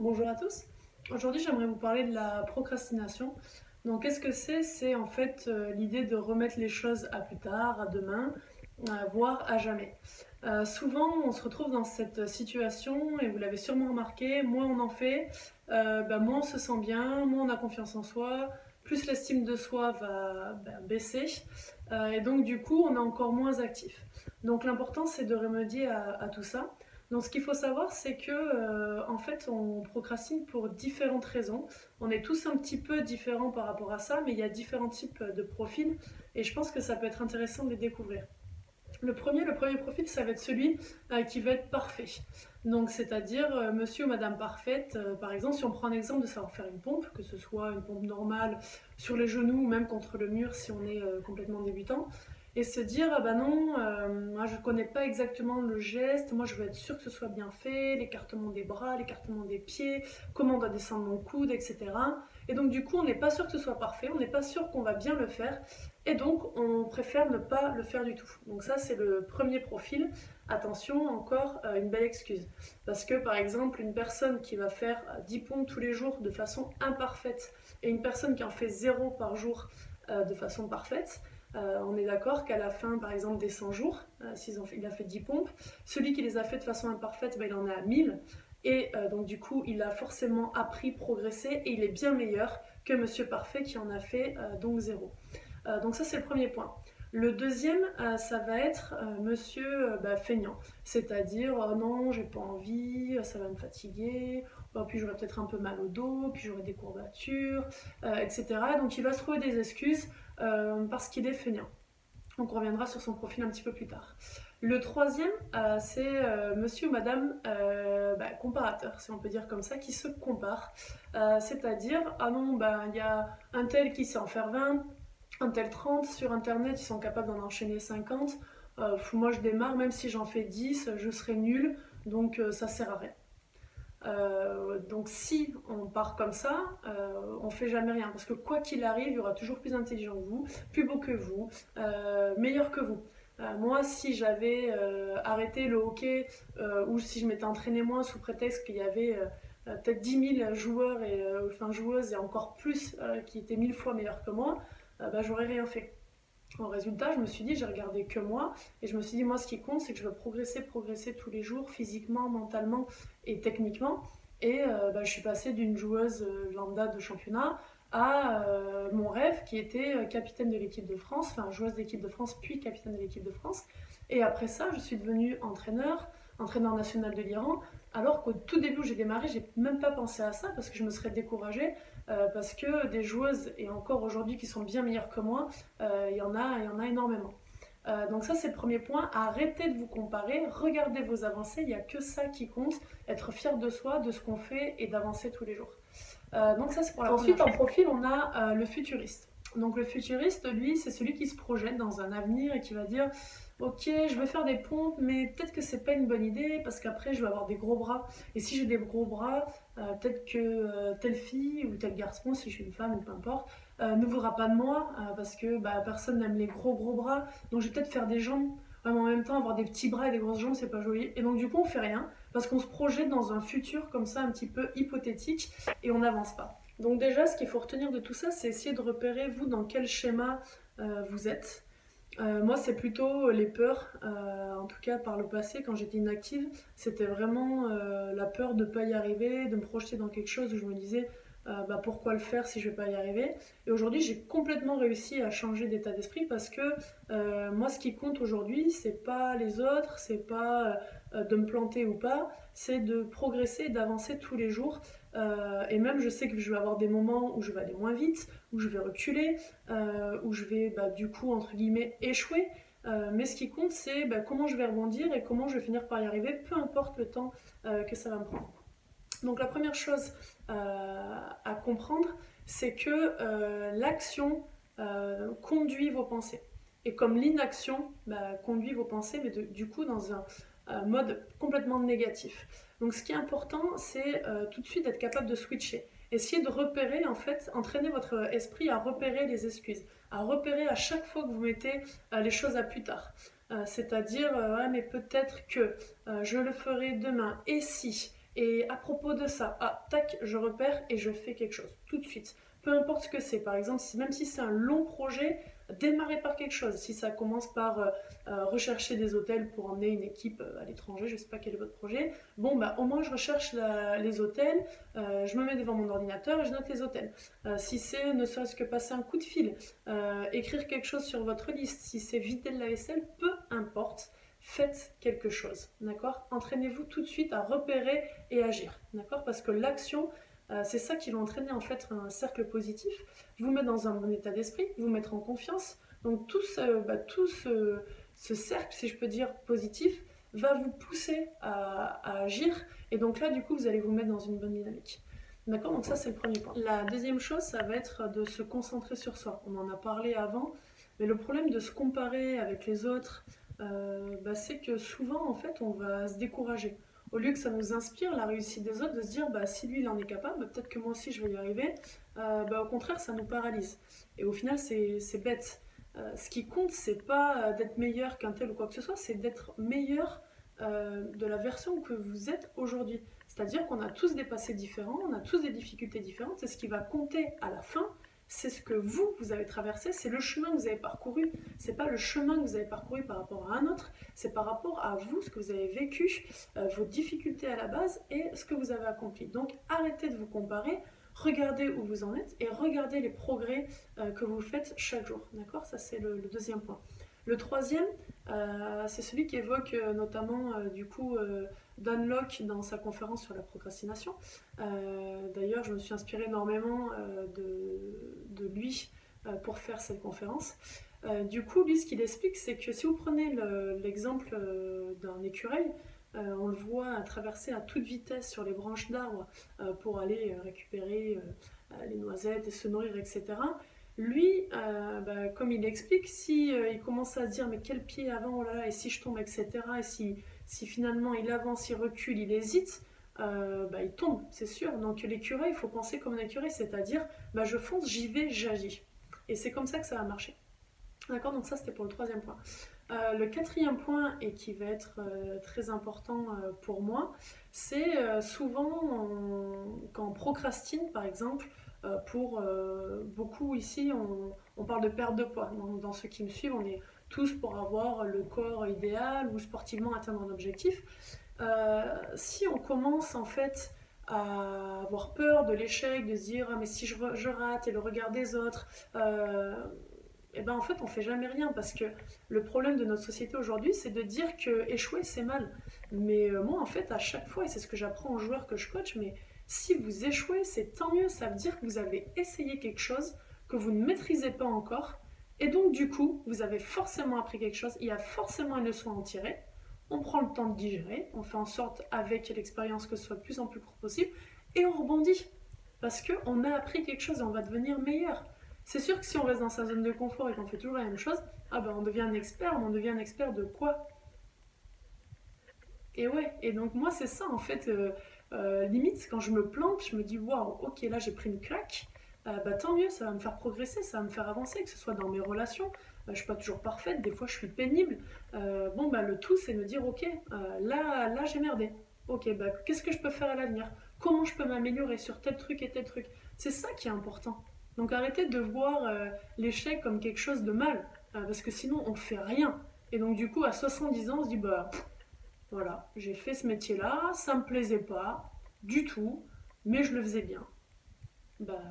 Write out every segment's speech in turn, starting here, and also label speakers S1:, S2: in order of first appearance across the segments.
S1: Bonjour à tous. Aujourd'hui, j'aimerais vous parler de la procrastination. Donc, qu'est-ce que c'est? C'est en fait euh, l'idée de remettre les choses à plus tard, à demain, euh, voire à jamais. Euh, souvent, on se retrouve dans cette situation, et vous l'avez sûrement remarqué, moins on en fait, bah, moins on se sent bien, moins on a confiance en soi, plus l'estime de soi va ben, baisser, et donc du coup, on est encore moins actif. Donc, l'important, c'est de remédier à tout ça. Donc, ce qu'il faut savoir, c'est que euh, en fait, on procrastine pour différentes raisons. On est tous un petit peu différents par rapport à ça, mais il y a différents types de profils, et je pense que ça peut être intéressant de les découvrir. Le premier, le premier profil, ça va être celui euh, qui va être parfait. Donc, c'est-à-dire euh, monsieur ou madame parfaite. par exemple, si on prend un exemple de savoir faire une pompe, que ce soit une pompe normale sur les genoux ou même contre le mur si on est complètement débutant, et se dire ah bah non, euh, moi je connais pas exactement le geste, moi je veux être sûr que ce soit bien fait, l'écartement des bras, l'écartement des pieds, comment on doit descendre mon coude, etc. Et donc du coup on n'est pas sûr que ce soit parfait, on n'est pas sûr qu'on va bien le faire, et donc on préfère ne pas le faire du tout. Donc ça c'est le premier profil. Attention, encore une belle excuse. Parce que par exemple une personne qui va faire 10 pompes tous les jours de façon imparfaite, et une personne qui en fait 0 par jour euh, de façon parfaite, euh, on est d'accord qu'à la fin, par exemple, des 100 jours, euh, s'il a fait 10 pompes, celui qui les a fait de façon imparfaite, ben, il en a 1000. Et euh, donc, du coup, il a forcément appris, progressé, et il est bien meilleur que Monsieur Parfait qui en a fait donc zéro. donc, ça, c'est le premier point. Le deuxième, ça va être monsieur bah, feignant, c'est-à-dire oh non, j'ai pas envie, ça va me fatiguer, oh, puis j'aurai peut-être un peu mal au dos, puis j'aurai des courbatures, etc. Donc il va se trouver des excuses parce qu'il est feignant. Donc on reviendra sur son profil un petit peu plus tard. Le troisième, euh, c'est euh, monsieur ou madame bah, comparateur, si on peut dire comme ça, qui se compare. C'est-à-dire, ah non, bah, il y a un tel qui sait en faire 20, un tel 30, sur internet ils sont capables d'en enchaîner 50. moi je démarre, même si j'en fais 10, je serai nul, donc ça sert à rien. Euh, donc si on part comme ça, euh, on fait jamais rien parce que quoi qu'il arrive, il y aura toujours plus intelligent que vous, plus beau que vous, euh, meilleur que vous. moi, si j'avais arrêté le hockey ou si je m'étais entraîné moins sous prétexte qu'il y avait peut-être 10 000 joueurs et enfin joueuses et encore plus qui étaient mille fois meilleurs que moi, bah, j'aurais rien fait. En résultat, je me suis dit, j'ai regardé que moi, et je me suis dit, moi, ce qui compte, c'est que je veux progresser, progresser tous les jours, physiquement, mentalement et techniquement. Et euh, bah, je suis passée d'une joueuse euh, lambda de championnat à euh, mon rêve qui était capitaine de l'équipe de France, enfin joueuse d'équipe de France, puis capitaine de l'équipe de France. Et après ça, je suis devenue entraîneur, entraîneur national de l'Iran, alors qu'au tout début où j'ai démarré, j'ai même pas pensé à ça parce que je me serais découragée euh, parce que des joueuses et encore aujourd'hui qui sont bien meilleures que moi, euh, il y en a, il y en a énormément. Euh, donc ça c'est le premier point, arrêtez de vous comparer, regardez vos avancées, il n'y a que ça qui compte, être fier de soi, de ce qu'on fait et d'avancer tous les jours. donc ça c'est pour la Ensuite en profil on a le futuriste. Donc le futuriste, lui, c'est celui qui se projette dans un avenir et qui va dire ok, je vais faire des pompes, mais peut-être que c'est pas une bonne idée parce qu'après je vais avoir des gros bras. Et si j'ai des gros bras, euh, peut-être que euh, telle fille ou tel garçon, si je suis une femme ou peu importe, euh, ne voudra pas de moi parce que bah, personne n'aime les gros gros bras. Donc je vais peut-être faire des jambes. en même temps, avoir des petits bras et des grosses jambes, c'est pas joli. Et donc du coup, on fait rien parce qu'on se projette dans un futur comme ça, un petit peu hypothétique, et on n'avance pas. Donc déjà, ce qu'il faut retenir de tout ça, c'est essayer de repérer vous dans quel schéma vous êtes. Euh, moi, c'est plutôt les peurs, euh, en tout cas par le passé, quand j'étais inactive, c'était vraiment euh, la peur de ne pas y arriver, de me projeter dans quelque chose où je me disais bah, pourquoi le faire si je ne vais pas y arriver? Et aujourd'hui, j'ai complètement réussi à changer d'état d'esprit parce que moi, ce qui compte aujourd'hui, c'est pas les autres, c'est pas de me planter ou pas, c'est de progresser, d'avancer tous les jours. Euh, et même, je sais que je vais avoir des moments où je vais aller moins vite, où je vais reculer, euh, où je vais, bah, du coup, entre guillemets, échouer. Euh, mais ce qui compte, c'est bah, comment je vais rebondir et comment je vais finir par y arriver, peu importe le temps que ça va me prendre. Donc la première chose à comprendre, c'est que l'action conduit vos pensées. Et comme l'inaction bah, conduit vos pensées, mais du coup dans un mode complètement négatif. Donc ce qui est important, c'est euh, tout de suite d'être capable de switcher. Essayez de repérer, en fait, entraîner votre esprit à repérer les excuses, à repérer à chaque fois que vous mettez euh, les choses à plus tard. Euh, c'est-à-dire, ouais, mais peut-être que je le ferai demain, et si, Et à propos de ça, ah, tac, je repère et je fais quelque chose tout de suite. Peu importe ce que c'est, par exemple, même si c'est un long projet, démarrer par quelque chose. Si ça commence par euh, euh, rechercher des hôtels pour emmener une équipe euh, à l'étranger, je ne sais pas quel est votre projet, bon, bah, au moins je recherche les hôtels, je me mets devant mon ordinateur et je note les hôtels. si c'est ne serait-ce que passer un coup de fil, écrire quelque chose sur votre liste, si c'est vider la vaisselle, peu importe faites quelque chose, d'accord? Entraînez-vous tout de suite à repérer et agir, d'accord? Parce que l'action, euh, c'est ça qui va entraîner en fait un cercle positif, vous mettre dans un bon état d'esprit, vous mettre en confiance. Donc tout, ce, bah, ce, cercle, si je peux dire, positif, va vous pousser à, agir. Et donc là, du coup, vous allez vous mettre dans une bonne dynamique. D'accord? Donc ça, c'est le premier point. La deuxième chose, ça va être de se concentrer sur soi. On en a parlé avant, mais le problème de se comparer avec les autres, euh, bah, c'est que souvent, en fait, on va se décourager au lieu que ça nous inspire la réussite des autres, de se dire bah, si lui il en est capable, peut-être que moi aussi je vais y arriver, euh, bah, au contraire ça nous paralyse. Et au final c'est bête. Euh, ce qui compte c'est pas d'être meilleur qu'un tel ou quoi que ce soit, c'est d'être meilleur de la version que vous êtes aujourd'hui. C'est-à-dire qu'on a tous des passés différents, on a tous des difficultés différentes, c'est ce qui va compter à la fin, c'est ce que vous, vous avez traversé, c'est le chemin que vous avez parcouru. C'est pas le chemin que vous avez parcouru par rapport à un autre, c'est par rapport à vous, ce que vous avez vécu, euh, vos difficultés à la base et ce que vous avez accompli. Donc arrêtez de vous comparer, regardez où vous en êtes et regardez les progrès euh, que vous faites chaque jour. D'accord? Ça, c'est le, deuxième point. Le troisième, euh, c'est celui qui évoque notamment du coup Don Locke dans sa conférence sur la procrastination. Euh, d'ailleurs, je me suis inspirée énormément euh, de, lui euh, pour faire cette conférence. du coup, lui, ce qu'il explique, c'est que si vous prenez l'exemple d'un écureuil, on le voit traverser à toute vitesse sur les branches d'arbres pour aller récupérer les noisettes et se nourrir, etc. Lui, bah, comme il explique, si il commence à se dire mais quel pied avant, oh là là, et si je tombe, etc., et si si finalement il avance, il recule, il hésite, euh, bah, il tombe, c'est sûr. Donc l'écureuil, il faut penser comme un écureuil, c'est-à-dire bah, je fonce, j'y vais, j'agis. Et c'est comme ça que ça va marcher. D'accord? Donc ça, c'était pour le troisième point. Euh, le quatrième point, et qui va être euh, très important pour moi, c'est souvent quand on procrastine, par exemple, pour beaucoup ici, on, parle de perte de poids. dans, ceux qui me suivent, on est tous pour avoir le corps idéal ou sportivement atteindre un objectif. Euh, si on commence en fait à avoir peur de l'échec, de se dire ah, mais si je, rate et le regard des autres, euh, et eh ben en fait on fait jamais rien parce que le problème de notre société aujourd'hui c'est de dire que échouer c'est mal. Mais euh, moi en fait à chaque fois et c'est ce que j'apprends aux joueurs que je coach, mais si vous échouez c'est tant mieux, ça veut dire que vous avez essayé quelque chose que vous ne maîtrisez pas encore et donc, du coup, vous avez forcément appris quelque chose, il y a forcément une leçon à en tirer. On prend le temps de digérer, on fait en sorte, avec l'expérience, que ce soit de plus en plus court possible, et on rebondit. Parce qu'on a appris quelque chose et on va devenir meilleur. C'est sûr que si on reste dans sa zone de confort et qu'on fait toujours la même chose, ah ben on devient un expert, mais on devient un expert de quoi? Et ouais, et donc moi c'est ça en fait, euh, euh, limite. Quand je me plante, je me dis waouh, ok là j'ai pris une claque, euh, bah, tant mieux, ça va me faire progresser, ça va me faire avancer, que ce soit dans mes relations. Euh, je ne suis pas toujours parfaite, des fois je suis pénible. Euh, bon, bah, le tout, c'est me dire, ok, là, là j'ai merdé. Ok, bah, qu'est-ce que je peux faire à l'avenir? Comment je peux m'améliorer sur tel truc et tel truc? C'est ça qui est important. Donc arrêtez de voir l'échec comme quelque chose de mal, parce que sinon on fait rien. Et donc du coup, à 70 ans, on se dit, bah voilà, j'ai fait ce métier-là, ça me plaisait pas du tout, mais je le faisais bien. Bah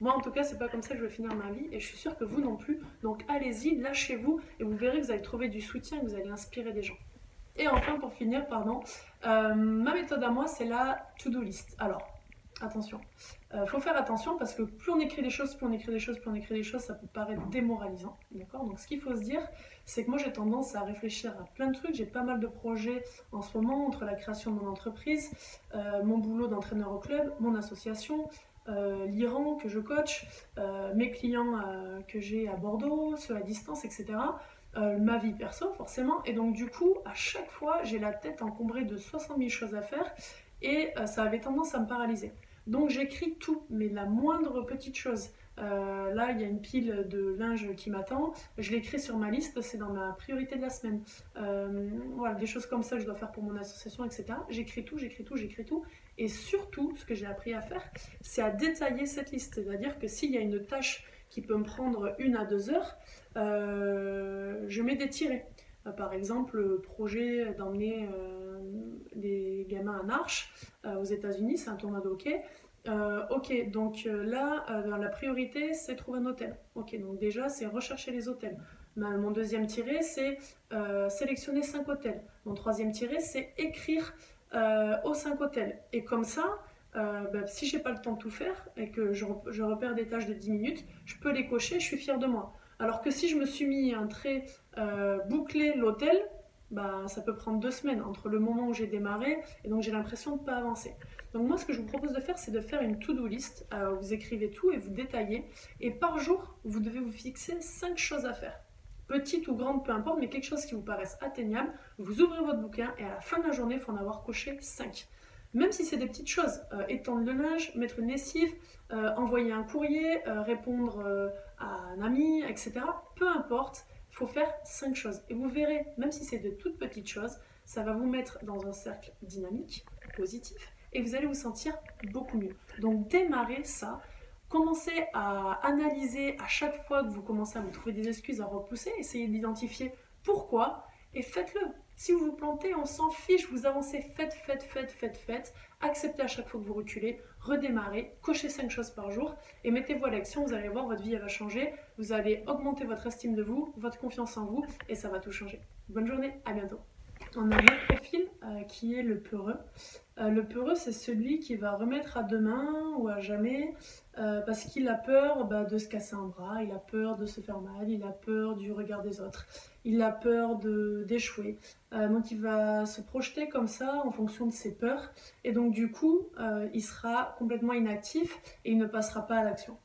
S1: moi, en tout cas, c'est pas comme ça que je vais finir ma vie et je suis sûre que vous non plus. Donc, allez-y, lâchez-vous et vous verrez que vous allez trouver du soutien, que vous allez inspirer des gens. Et enfin, pour finir, pardon, euh, ma méthode à moi, c'est la to-do list. Alors, attention, euh, faut faire attention parce que plus on écrit des choses, plus on écrit des choses, plus on écrit des choses, ça peut paraître démoralisant. D'accord? Donc, ce qu'il faut se dire, c'est que moi, j'ai tendance à réfléchir à plein de trucs. J'ai pas mal de projets en ce moment entre la création de mon entreprise, euh, mon boulot d'entraîneur au club, mon association, euh, l'Iran que je coach, euh, mes clients euh, que j'ai à Bordeaux, ceux à distance, etc. ma vie perso, forcément. Et donc, du coup, à chaque fois, j'ai la tête encombrée de 60 000 choses à faire et ça avait tendance à me paralyser. Donc, j'écris tout, mais la moindre petite chose. là il y a une pile de linge qui m'attend, je l'écris sur ma liste, c'est dans ma priorité de la semaine. Voilà, des choses comme ça que je dois faire pour mon association, etc. J'écris tout, j'écris tout, j'écris tout. Et surtout, ce que j'ai appris à faire, c'est à détailler cette liste. C'est-à-dire que s'il y a une tâche qui peut me prendre une à deux heures, euh, je mets des tirets. par exemple, le projet d'emmener des gamins à marche aux États-Unis, c'est un tournoi de hockey. Euh, ok, donc euh, là, euh, la priorité, c'est trouver un hôtel. Ok, donc déjà, c'est rechercher les hôtels. mon deuxième tiré, c'est sélectionner cinq hôtels. Mon troisième tiré, c'est écrire aux cinq hôtels. Et comme ça, bah, si j'ai pas le temps de tout faire et que je, repère des tâches de 10 minutes, je peux les cocher, je suis fière de moi. Alors que si je me suis mis un trait bouclé l'hôtel, bah, ça peut prendre deux semaines entre le moment où j'ai démarré et donc j'ai l'impression de ne pas avancer. Donc moi, ce que je vous propose de faire, c'est de faire une to-do list. Euh, vous écrivez tout et vous détaillez. Et par jour, vous devez vous fixer cinq choses à faire. Petites ou grandes, peu importe, mais quelque chose qui vous paraisse atteignable. Vous ouvrez votre bouquin et à la fin de la journée, il faut en avoir coché 5. Même si c'est des petites choses, euh, étendre le linge, mettre une lessive, euh, envoyer un courrier, répondre à un ami, etc. Peu importe, il faut faire 5 choses. Et vous verrez, même si c'est de toutes petites choses, ça va vous mettre dans un cercle dynamique, positif, et vous allez vous sentir beaucoup mieux. Donc démarrez ça. Commencez à analyser à chaque fois que vous commencez à vous trouver des excuses à repousser, essayez d'identifier pourquoi et faites-le. Si vous vous plantez, on s'en fiche, vous avancez, faites, faites, faites, faites, faites. Acceptez à chaque fois que vous reculez, redémarrez, cochez 5 choses par jour et mettez-vous à l'action, vous allez voir, votre vie va changer, vous allez augmenter votre estime de vous, votre confiance en vous et ça va tout changer. Bonne journée, à bientôt. On a un profil euh, qui est le peureux. Euh, le peureux, c'est celui qui va remettre à demain ou à jamais euh, parce qu'il a peur bah, de se casser un bras, il a peur de se faire mal, il a peur du regard des autres, il a peur d'échouer. donc il va se projeter comme ça en fonction de ses peurs et donc du coup, il sera complètement inactif et il ne passera pas à l'action.